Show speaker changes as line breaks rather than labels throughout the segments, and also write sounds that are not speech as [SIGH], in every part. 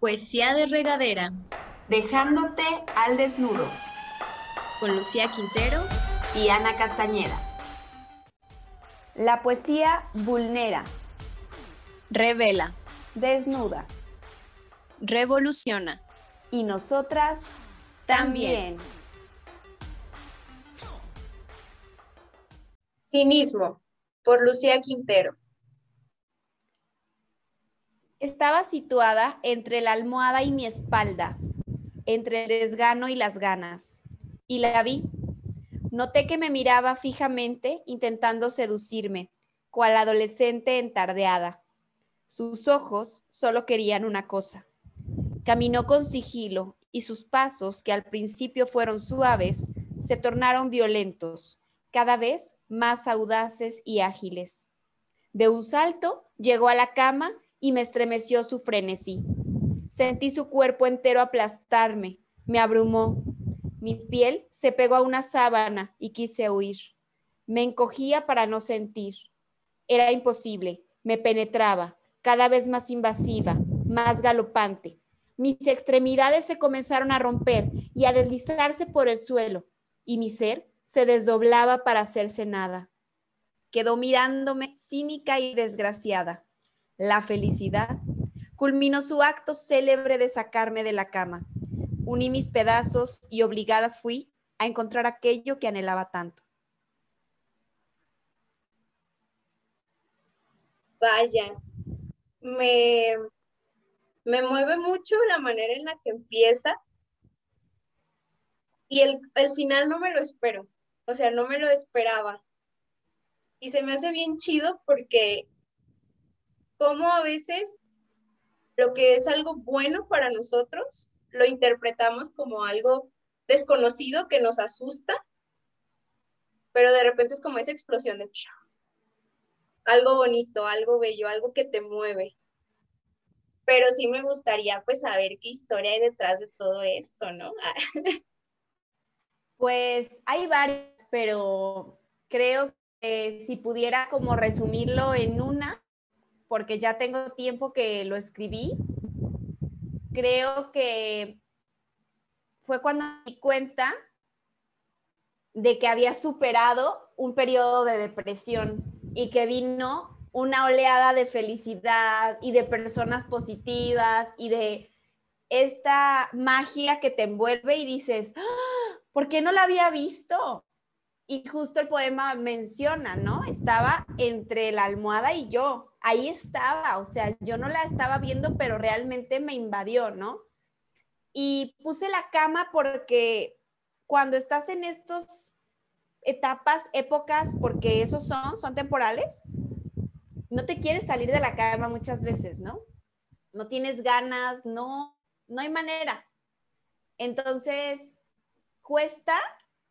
Poesía de regadera.
Dejándote al desnudo.
Con Lucía Quintero
y Ana Castañeda.
La poesía vulnera.
Revela.
Desnuda.
Revoluciona.
Y nosotras también.
Cinismo, por Lucía Quintero.
Estaba situada entre la almohada y mi espalda, entre el desgano y las ganas, y la vi. Noté que me miraba fijamente intentando seducirme, cual adolescente entardeada. Sus ojos solo querían una cosa. Caminó con sigilo y sus pasos, que al principio fueron suaves, se tornaron violentos, cada vez más audaces y ágiles. De un salto llegó a la cama y me estremeció su frenesí. Sentí su cuerpo entero aplastarme, me abrumó. Mi piel se pegó a una sábana y quise huir. Me encogía para no sentir. Era imposible, me penetraba, cada vez más invasiva, más galopante. Mis extremidades se comenzaron a romper y a deslizarse por el suelo, y mi ser se desdoblaba para hacerse nada. Quedó mirándome cínica y desgraciada la felicidad, culminó su acto célebre de sacarme de la cama. Uní mis pedazos y obligada fui a encontrar aquello que anhelaba tanto.
Vaya, me, me mueve mucho la manera en la que empieza y el, el final no me lo espero, o sea, no me lo esperaba. Y se me hace bien chido porque cómo a veces lo que es algo bueno para nosotros lo interpretamos como algo desconocido que nos asusta, pero de repente es como esa explosión de algo bonito, algo bello, algo que te mueve. Pero sí me gustaría pues saber qué historia hay detrás de todo esto, ¿no? [LAUGHS]
pues hay varias, pero creo que si pudiera como resumirlo en una, porque ya tengo tiempo que lo escribí. Creo que fue cuando me di cuenta de que había superado un periodo de depresión y que vino una oleada de felicidad y de personas positivas y de esta magia que te envuelve y dices, ¡Ah! ¿por qué no la había visto? Y justo el poema menciona, ¿no? Estaba entre la almohada y yo, ahí estaba, o sea, yo no la estaba viendo, pero realmente me invadió, ¿no? Y puse la cama porque cuando estás en estas etapas, épocas, porque esos son, son temporales, no te quieres salir de la cama muchas veces, ¿no? No tienes ganas, no, no hay manera. Entonces, cuesta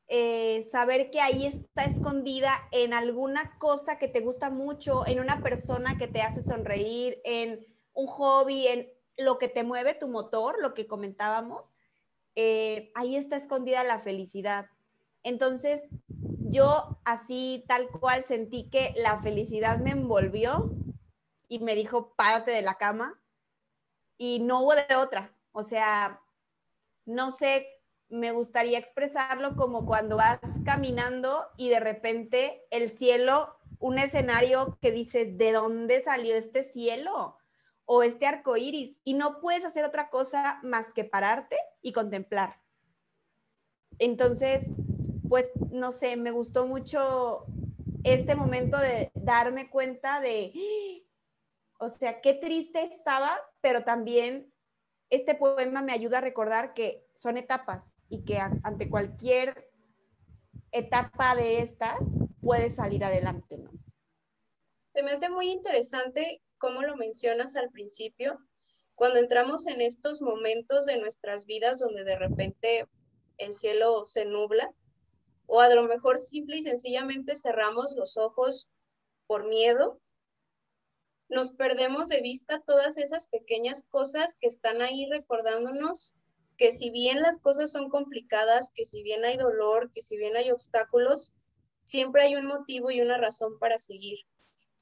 eh, saber que ahí está escondida en alguna cosa que te gusta mucho, en una persona que te hace sonreír, en un hobby, en lo que te mueve tu motor, lo que comentábamos, eh, ahí está escondida la felicidad. Entonces, yo así tal cual sentí que la felicidad me envolvió y me dijo, párate de la cama y no hubo de otra. O sea, no sé me gustaría expresarlo como cuando vas caminando y de repente el cielo, un escenario que dices, ¿de dónde salió este cielo? O este arco iris, y no puedes hacer otra cosa más que pararte y contemplar. Entonces, pues no sé, me gustó mucho este momento de darme cuenta de, o sea, qué triste estaba, pero también este poema me ayuda a recordar que son etapas y que ante cualquier etapa de estas puedes salir adelante.
Se me hace muy interesante cómo lo mencionas al principio, cuando entramos en estos momentos de nuestras vidas donde de repente el cielo se nubla, o a lo mejor simple y sencillamente cerramos los ojos por miedo nos perdemos de vista todas esas pequeñas cosas que están ahí recordándonos que si bien las cosas son complicadas, que si bien hay dolor, que si bien hay obstáculos, siempre hay un motivo y una razón para seguir.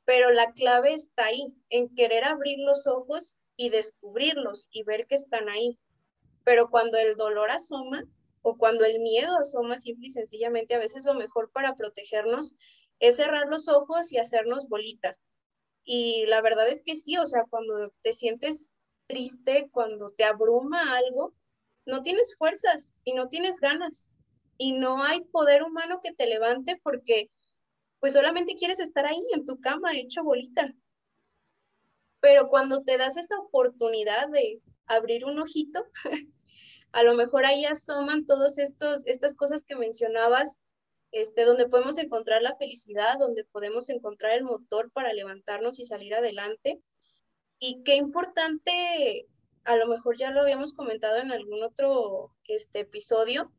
Pero la clave está ahí, en querer abrir los ojos y descubrirlos y ver que están ahí. Pero cuando el dolor asoma o cuando el miedo asoma simple y sencillamente, a veces lo mejor para protegernos es cerrar los ojos y hacernos bolita. Y la verdad es que sí, o sea, cuando te sientes triste, cuando te abruma algo, no tienes fuerzas y no tienes ganas y no hay poder humano que te levante porque pues solamente quieres estar ahí en tu cama hecho bolita. Pero cuando te das esa oportunidad de abrir un ojito, [LAUGHS] a lo mejor ahí asoman todas estas cosas que mencionabas, este, donde podemos encontrar la felicidad, donde podemos encontrar el motor para levantarnos y salir adelante. Y qué importante, a lo mejor ya lo habíamos comentado en algún otro este, episodio,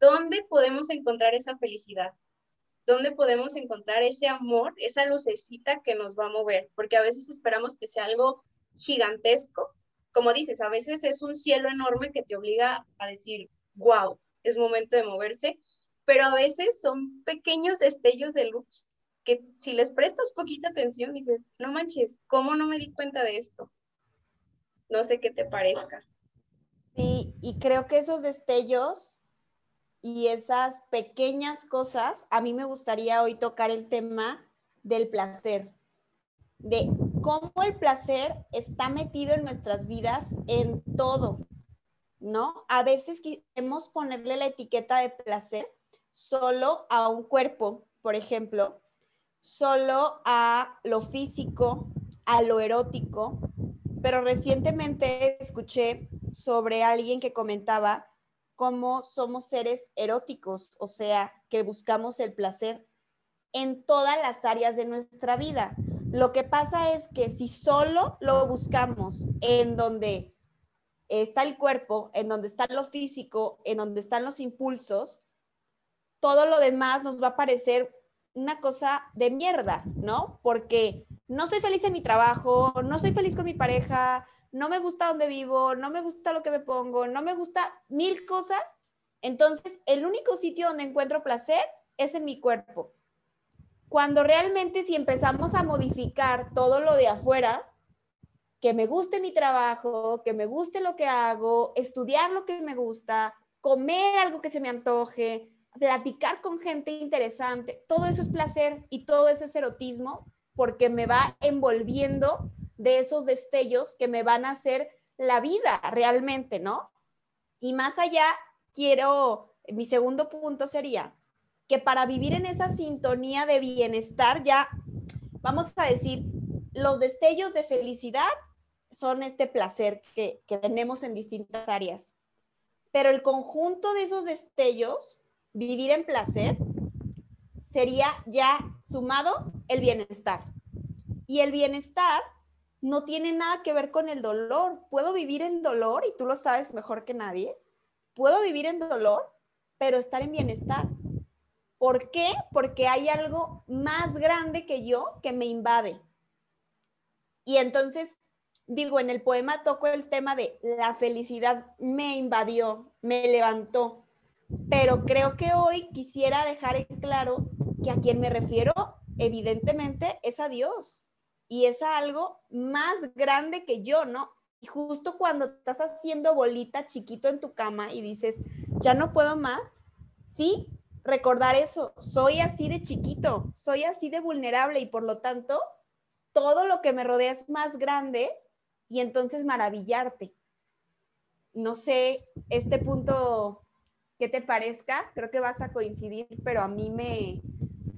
¿dónde podemos encontrar esa felicidad? ¿Dónde podemos encontrar ese amor, esa lucecita que nos va a mover? Porque a veces esperamos que sea algo gigantesco. Como dices, a veces es un cielo enorme que te obliga a decir, wow, es momento de moverse, pero a veces son pequeños destellos de luz que si les prestas poquita atención dices, no manches, ¿cómo no me di cuenta de esto? No sé qué te parezca.
Sí, y creo que esos destellos y esas pequeñas cosas, a mí me gustaría hoy tocar el tema del placer, de cómo el placer está metido en nuestras vidas en todo, ¿no? A veces queremos ponerle la etiqueta de placer solo a un cuerpo, por ejemplo, solo a lo físico, a lo erótico, pero recientemente escuché sobre alguien que comentaba cómo somos seres eróticos, o sea, que buscamos el placer en todas las áreas de nuestra vida. Lo que pasa es que si solo lo buscamos en donde está el cuerpo, en donde está lo físico, en donde están los impulsos, todo lo demás nos va a parecer una cosa de mierda, ¿no? Porque no soy feliz en mi trabajo, no soy feliz con mi pareja, no me gusta donde vivo, no me gusta lo que me pongo, no me gusta mil cosas, entonces el único sitio donde encuentro placer es en mi cuerpo. Cuando realmente si empezamos a modificar todo lo de afuera, que me guste mi trabajo, que me guste lo que hago, estudiar lo que me gusta, comer algo que se me antoje, platicar con gente interesante, todo eso es placer y todo eso es erotismo porque me va envolviendo de esos destellos que me van a hacer la vida realmente, ¿no? Y más allá, quiero, mi segundo punto sería que para vivir en esa sintonía de bienestar, ya vamos a decir, los destellos de felicidad son este placer que, que tenemos en distintas áreas. Pero el conjunto de esos destellos, vivir en placer, sería ya sumado el bienestar. Y el bienestar no tiene nada que ver con el dolor. Puedo vivir en dolor, y tú lo sabes mejor que nadie. Puedo vivir en dolor, pero estar en bienestar. ¿Por qué? Porque hay algo más grande que yo que me invade. Y entonces, digo, en el poema toco el tema de la felicidad me invadió, me levantó. Pero creo que hoy quisiera dejar en claro que a quien me refiero, evidentemente, es a Dios y es algo más grande que yo, ¿no? Y justo cuando estás haciendo bolita chiquito en tu cama y dices, ya no puedo más, sí, recordar eso, soy así de chiquito, soy así de vulnerable y por lo tanto, todo lo que me rodea es más grande y entonces maravillarte. No sé, este punto, ¿qué te parezca? Creo que vas a coincidir, pero a mí me,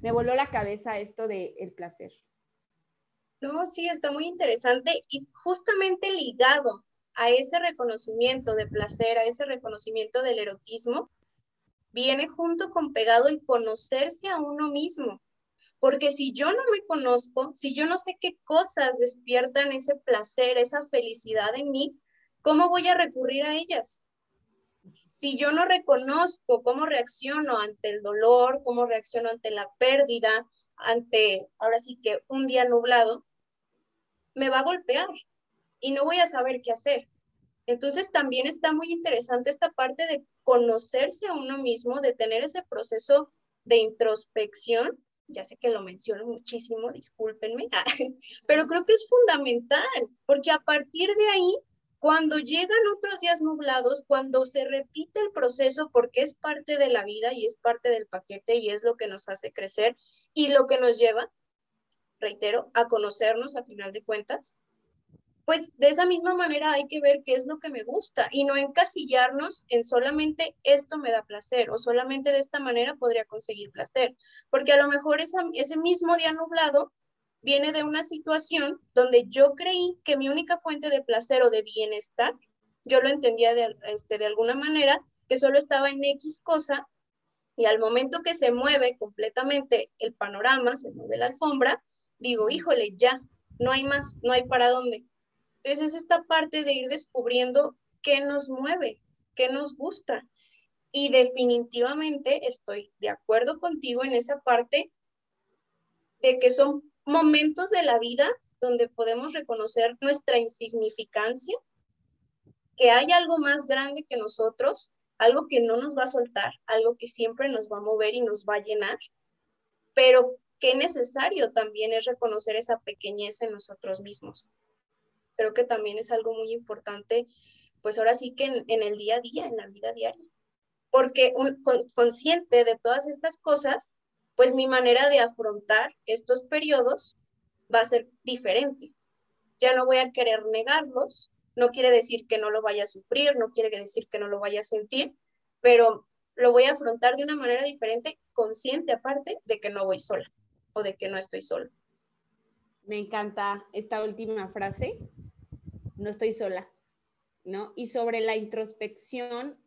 me voló la cabeza esto del el placer.
No, sí, está muy interesante y justamente ligado a ese reconocimiento de placer, a ese reconocimiento del erotismo, viene junto con pegado el conocerse a uno mismo. Porque si yo no me conozco, si yo no sé qué cosas despiertan ese placer, esa felicidad en mí, ¿cómo voy a recurrir a ellas? Si yo no reconozco cómo reacciono ante el dolor, cómo reacciono ante la pérdida, ante, ahora sí que un día nublado, me va a golpear y no voy a saber qué hacer. Entonces también está muy interesante esta parte de conocerse a uno mismo, de tener ese proceso de introspección ya sé que lo menciono muchísimo, discúlpenme, [LAUGHS] pero creo que es fundamental, porque a partir de ahí, cuando llegan otros días nublados, cuando se repite el proceso, porque es parte de la vida y es parte del paquete y es lo que nos hace crecer y lo que nos lleva, reitero, a conocernos a final de cuentas, pues de esa misma manera hay que ver qué es lo que me gusta y no encasillarnos en solamente esto me da placer o solamente de esta manera podría conseguir placer, porque a lo mejor ese mismo día nublado viene de una situación donde yo creí que mi única fuente de placer o de bienestar, yo lo entendía de, este, de alguna manera, que solo estaba en X cosa, y al momento que se mueve completamente el panorama, se mueve la alfombra, digo, híjole, ya, no hay más, no hay para dónde. Entonces es esta parte de ir descubriendo qué nos mueve, qué nos gusta. Y definitivamente estoy de acuerdo contigo en esa parte de que son momentos de la vida donde podemos reconocer nuestra insignificancia, que hay algo más grande que nosotros, algo que no nos va a soltar, algo que siempre nos va a mover y nos va a llenar, pero qué necesario también es reconocer esa pequeñez en nosotros mismos creo que también es algo muy importante, pues ahora sí que en, el día a día, en la vida diaria. Porque consciente de todas estas cosas, pues mi manera de afrontar estos periodos va a ser diferente. Ya no voy a querer negarlos, no quiere decir que no lo vaya a sufrir, no quiere decir que no lo vaya a sentir, pero lo voy a afrontar de una manera diferente, consciente aparte de que no voy sola o de que no estoy sola.
Me encanta esta última frase, no estoy sola, ¿no? Y sobre la introspección,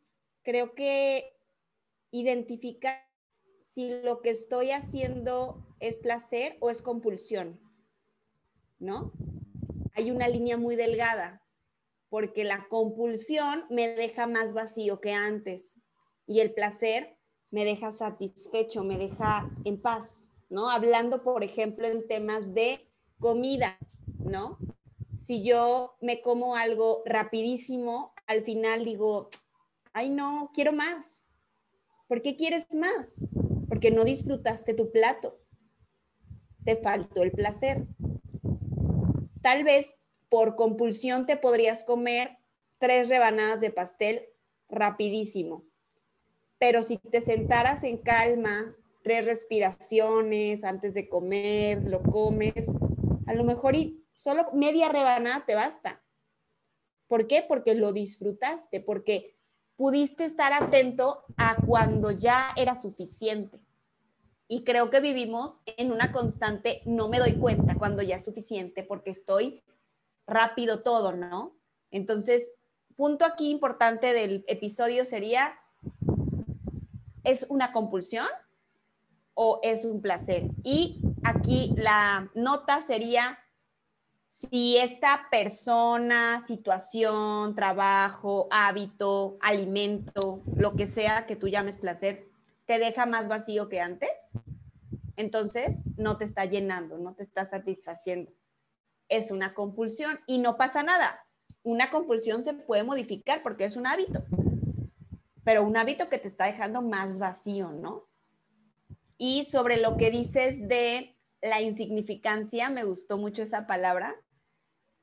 creo que identificar si lo que estoy haciendo es placer o es compulsión, ¿no? Hay una línea muy delgada, porque la compulsión me deja más vacío que antes y el placer me deja satisfecho, me deja en paz, ¿no? Hablando, por ejemplo, en temas de comida, ¿no? Si yo me como algo rapidísimo, al final digo, ay no, quiero más. ¿Por qué quieres más? Porque no disfrutaste tu plato. Te faltó el placer. Tal vez por compulsión te podrías comer tres rebanadas de pastel rapidísimo. Pero si te sentaras en calma, tres respiraciones antes de comer, lo comes, a lo mejor y solo media rebanada te basta. ¿Por qué? Porque lo disfrutaste, porque pudiste estar atento a cuando ya era suficiente. Y creo que vivimos en una constante, no me doy cuenta cuando ya es suficiente, porque estoy rápido todo, ¿no? Entonces, punto aquí importante del episodio sería, ¿es una compulsión o es un placer? Y aquí la nota sería si esta persona, situación, trabajo, hábito, alimento, lo que sea que tú llames placer, te deja más vacío que antes, entonces no te está llenando, no te está satisfaciendo. Es una compulsión y no pasa nada. Una compulsión se puede modificar porque es un hábito, pero un hábito que te está dejando más vacío, ¿no? Y sobre lo que dices de la insignificancia, me gustó mucho esa palabra,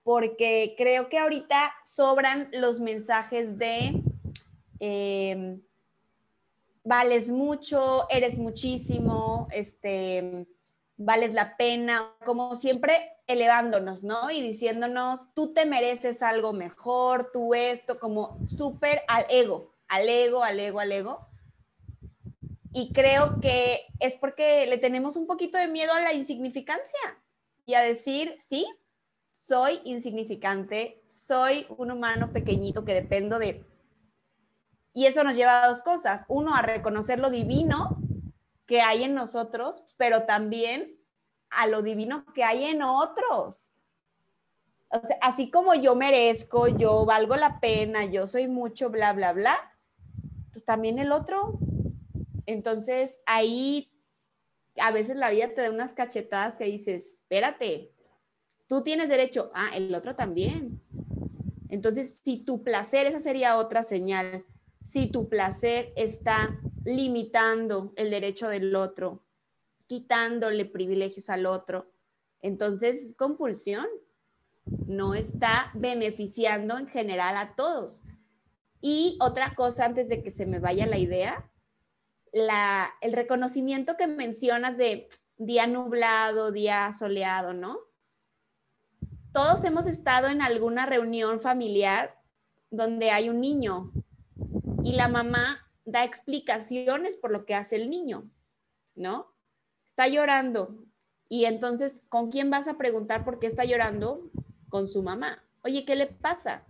porque creo que ahorita sobran los mensajes de em, vales mucho, eres muchísimo, este, vales la pena, como siempre elevándonos, ¿no? Y diciéndonos, tú te mereces algo mejor, tú esto, como súper al ego, al ego, al ego, al ego. Y creo que es porque le tenemos un poquito de miedo a la insignificancia y a decir, sí, soy insignificante, soy un humano pequeñito que dependo de... Y eso nos lleva a dos cosas. Uno, a reconocer lo divino que hay en nosotros, pero también a lo divino que hay en otros. así como yo merezco, yo valgo la pena, yo soy mucho, bla, bla, bla, pues también el otro entonces ahí a veces la vida te da unas cachetadas que dices, espérate, tú tienes derecho, ah, el otro también. Entonces, si tu placer, esa sería otra señal, si tu placer está limitando el derecho del otro, quitándole privilegios al otro. Entonces es compulsión, no está beneficiando en general a todos. Y otra cosa antes de que se me vaya la idea, el reconocimiento que mencionas de día nublado, día soleado, ¿no? Todos hemos estado en alguna reunión familiar donde hay un niño y la mamá da explicaciones por lo que hace el niño, ¿no? Está llorando. Y entonces, ¿con quién vas a preguntar por qué está llorando? Con su mamá. Oye, ¿qué le pasa?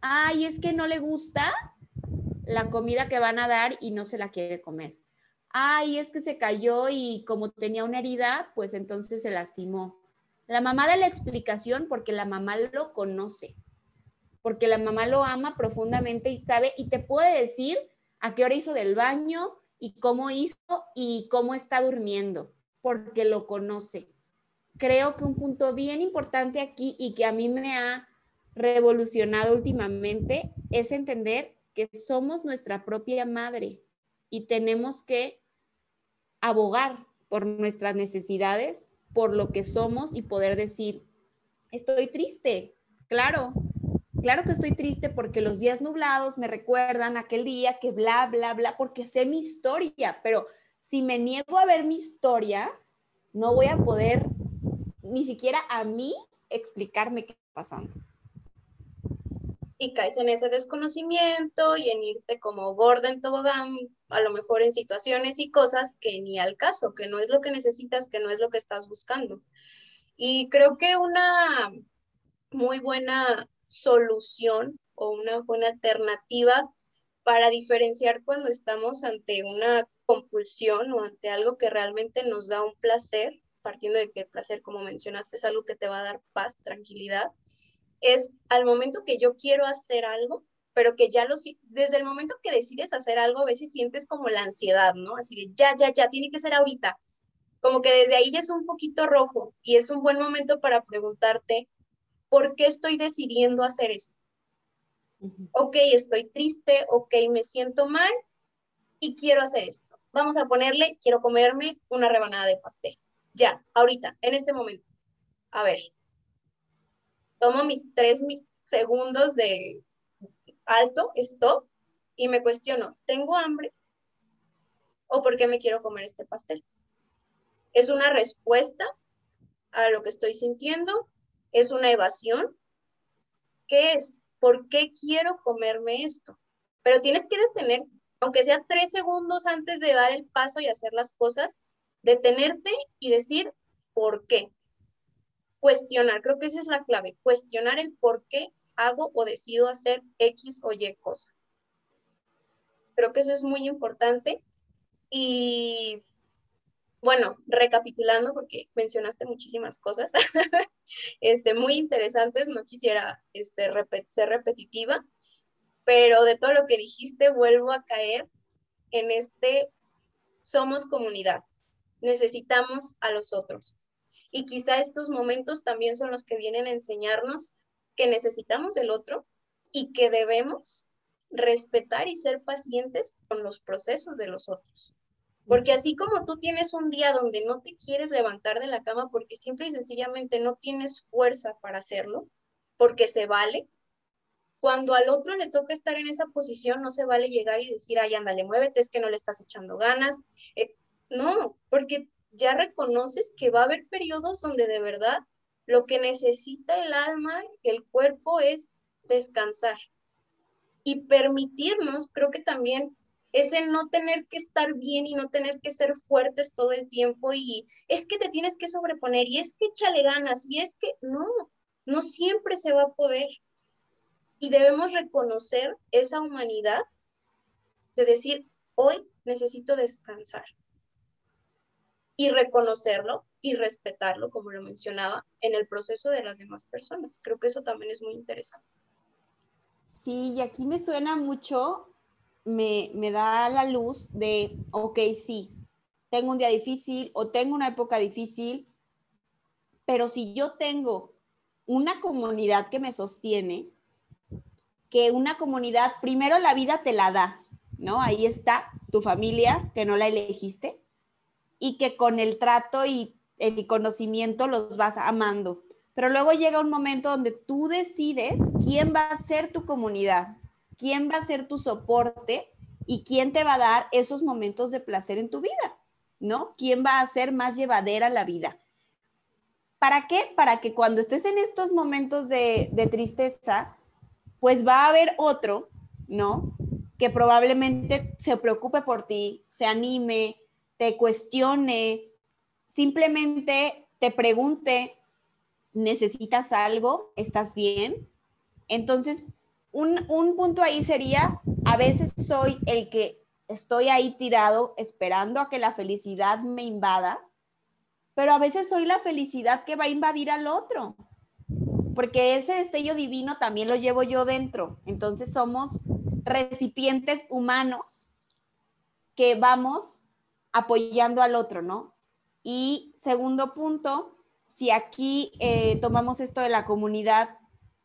Ay, es que no le gusta la comida que van a dar y no se la quiere comer. Ay, es que se cayó y como tenía una herida, pues entonces se lastimó. La mamá da la explicación porque la mamá lo conoce, porque la mamá lo ama profundamente y sabe y te puede decir a qué hora hizo del baño y cómo hizo y cómo está durmiendo, porque lo conoce. Creo que un punto bien importante aquí y que a mí me ha revolucionado últimamente es entender que somos nuestra propia madre y tenemos que abogar por nuestras necesidades, por lo que somos y poder decir, estoy triste, claro, claro que estoy triste porque los días nublados me recuerdan aquel día que bla, bla, bla, porque sé mi historia, pero si me niego a ver mi historia, no voy a poder ni siquiera a mí explicarme qué está pasando.
Y caes en ese desconocimiento y en irte como gorda en tobogán, a lo mejor en situaciones y cosas que ni al caso, que no es lo que necesitas, que no es lo que estás buscando. Y creo que una muy buena solución o una buena alternativa para diferenciar cuando estamos ante una compulsión o ante algo que realmente nos da un placer, partiendo de que el placer, como mencionaste, es algo que te va a dar paz, tranquilidad, es al momento que yo quiero hacer algo, pero que ya lo, desde el momento que decides hacer algo, a veces sientes como la ansiedad, ¿no? Así de, ya, ya, ya, tiene que ser ahorita. Como que desde ahí ya es un poquito rojo y es un buen momento para preguntarte, ¿por qué estoy decidiendo hacer esto? Ok, estoy triste, ok, me siento mal y quiero hacer esto. Vamos a ponerle, quiero comerme una rebanada de pastel. Ya, ahorita, en este momento. A ver, tomo mis tres segundos de alto, stop, y me cuestiono, ¿tengo hambre? ¿O por qué me quiero comer este pastel? ¿Es una respuesta a lo que estoy sintiendo? ¿Es una evasión? ¿Qué es? ¿Por qué quiero comerme esto? Pero tienes que detenerte, aunque sea tres segundos antes de dar el paso y hacer las cosas, detenerte y decir, ¿por qué? cuestionar, creo que esa es la clave, cuestionar el por qué hago o decido hacer X o Y cosa. Creo que eso es muy importante. Y bueno, recapitulando, porque mencionaste muchísimas cosas, [LAUGHS] este, muy interesantes, no quisiera este, ser repetitiva, pero de todo lo que dijiste, vuelvo a caer en este, somos comunidad, necesitamos a los otros. Y quizá estos momentos también son los que vienen a enseñarnos que necesitamos del otro y que debemos respetar y ser pacientes con los procesos de los otros. Porque así como tú tienes un día donde no te quieres levantar de la cama porque simple y sencillamente no tienes fuerza para hacerlo, porque se vale, cuando al otro le toca estar en esa posición, no se vale llegar y decir, ay, ándale, muévete, es que no le estás echando ganas. Eh, no, porque ya reconoces que va a haber periodos donde de verdad lo que necesita el alma, el cuerpo es descansar. Y permitirnos, creo que también ese no tener que estar bien y no tener que ser fuertes todo el tiempo y es que te tienes que sobreponer y es que échale ganas y es que no, no siempre se va a poder. Y debemos reconocer esa humanidad de decir, hoy necesito descansar y reconocerlo y respetarlo, como lo mencionaba, en el proceso de las demás personas. Creo que eso también es muy interesante.
Sí, y aquí me suena mucho, me, me da la luz de, ok, sí, tengo un día difícil o tengo una época difícil, pero si yo tengo una comunidad que me sostiene, que una comunidad, primero la vida te la da, ¿no? Ahí está tu familia, que no la elegiste, y que con el trato y el conocimiento los vas amando. Pero luego llega un momento donde tú decides quién va a ser tu comunidad, quién va a ser tu soporte y quién te va a dar esos momentos de placer en tu vida, ¿no? ¿Quién va a hacer más llevadera la vida? ¿Para qué? Para que cuando estés en estos momentos de, de tristeza, pues va a haber otro, ¿no? Que probablemente se preocupe por ti, se anime, te cuestione, simplemente te pregunte, ¿necesitas algo? ¿Estás bien? Entonces, un, un, punto ahí sería, a veces soy el que estoy ahí tirado esperando a que la felicidad me invada, pero a veces soy la felicidad que va a invadir al otro, porque ese destello divino también lo llevo yo dentro. Entonces somos recipientes humanos que vamos apoyando al otro, ¿no? Y segundo punto, si aquí eh, tomamos esto de la comunidad,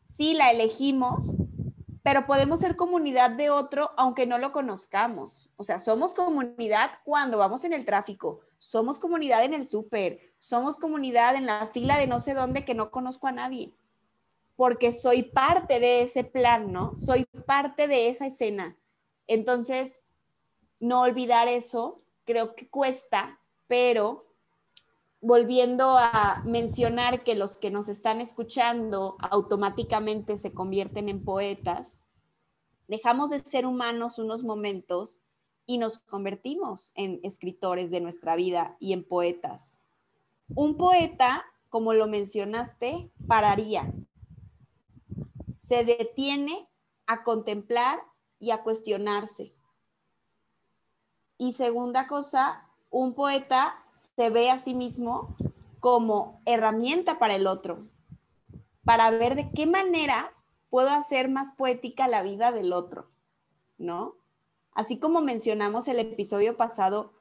sí la elegimos, pero podemos ser comunidad de otro aunque no lo conozcamos. O sea, somos comunidad cuando vamos en el tráfico, somos comunidad en el súper, somos comunidad en la fila de no sé dónde que no conozco a nadie, porque soy parte de ese plan, ¿no? Soy parte de esa escena. Entonces, no olvidar eso creo que cuesta, pero volviendo a mencionar que los que nos están escuchando automáticamente se convierten en poetas, dejamos de ser humanos unos momentos y nos convertimos en escritores de nuestra vida y en poetas. Un poeta, como lo mencionaste, pararía. Se detiene a contemplar y a cuestionarse y segunda cosa, un poeta se ve a sí mismo como herramienta para el otro, para ver de qué manera puedo hacer más poética la vida del otro, ¿no? Así como mencionamos el episodio pasado,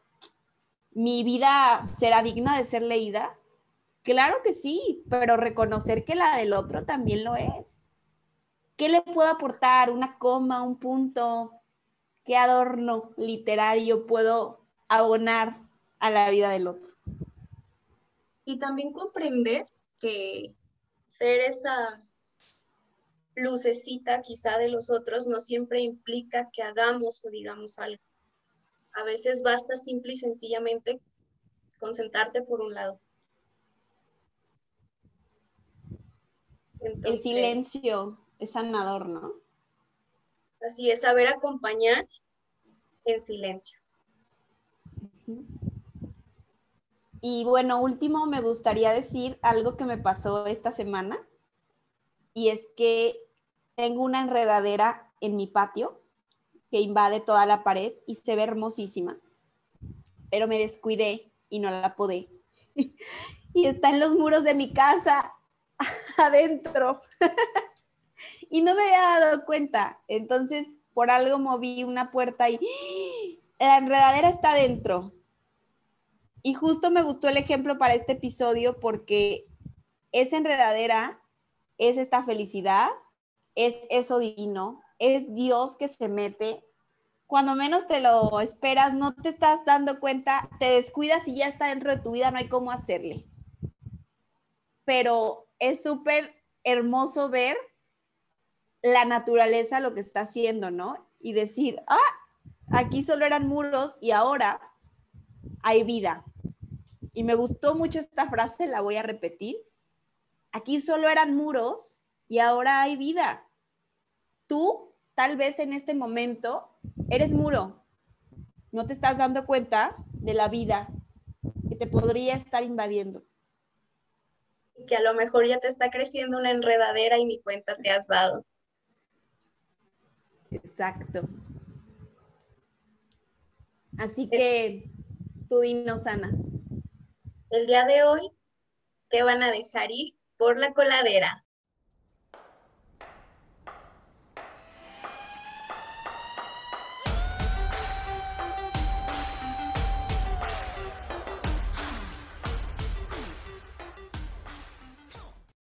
¿mi vida será digna de ser leída? Claro que sí, pero reconocer que la del otro también lo es. ¿Qué le puedo aportar? ¿Una coma, un punto, qué adorno literario puedo abonar a la vida del otro.
Y también comprender que ser esa lucecita quizá de los otros no siempre implica que hagamos o digamos algo. A veces basta simple y sencillamente concentrarte por un lado.
El silencio es sanador, ¿no?
Así es, saber acompañar en silencio.
Y bueno, último, me gustaría decir algo que me pasó esta semana. Y es que tengo una enredadera en mi patio que invade toda la pared y se ve hermosísima. Pero me descuidé y no la podé. [LAUGHS] y está en los muros de mi casa, [LAUGHS] adentro. [LAUGHS] y no me había dado cuenta. Entonces, por algo moví una puerta y la enredadera está dentro. Y justo me gustó el ejemplo para este episodio porque esa enredadera es esta felicidad, es eso divino, es Dios que se mete. Cuando menos te lo esperas, no te estás dando cuenta, te descuidas y ya está dentro de tu vida, no hay cómo hacerle. Pero es súper hermoso ver la naturaleza lo que está haciendo, ¿no? Y decir, ah, aquí solo eran muros y ahora hay vida. Y me gustó mucho esta frase, la voy a repetir. Aquí solo eran muros y ahora hay vida. Tú, tal vez en este momento, eres muro. No te estás dando cuenta de la vida que te podría estar invadiendo.
Y que a lo mejor ya te está creciendo una enredadera y ni cuenta te has dado.
Exacto. Así que tú dinos, Ana.
El día de hoy te van a dejar ir por la coladera.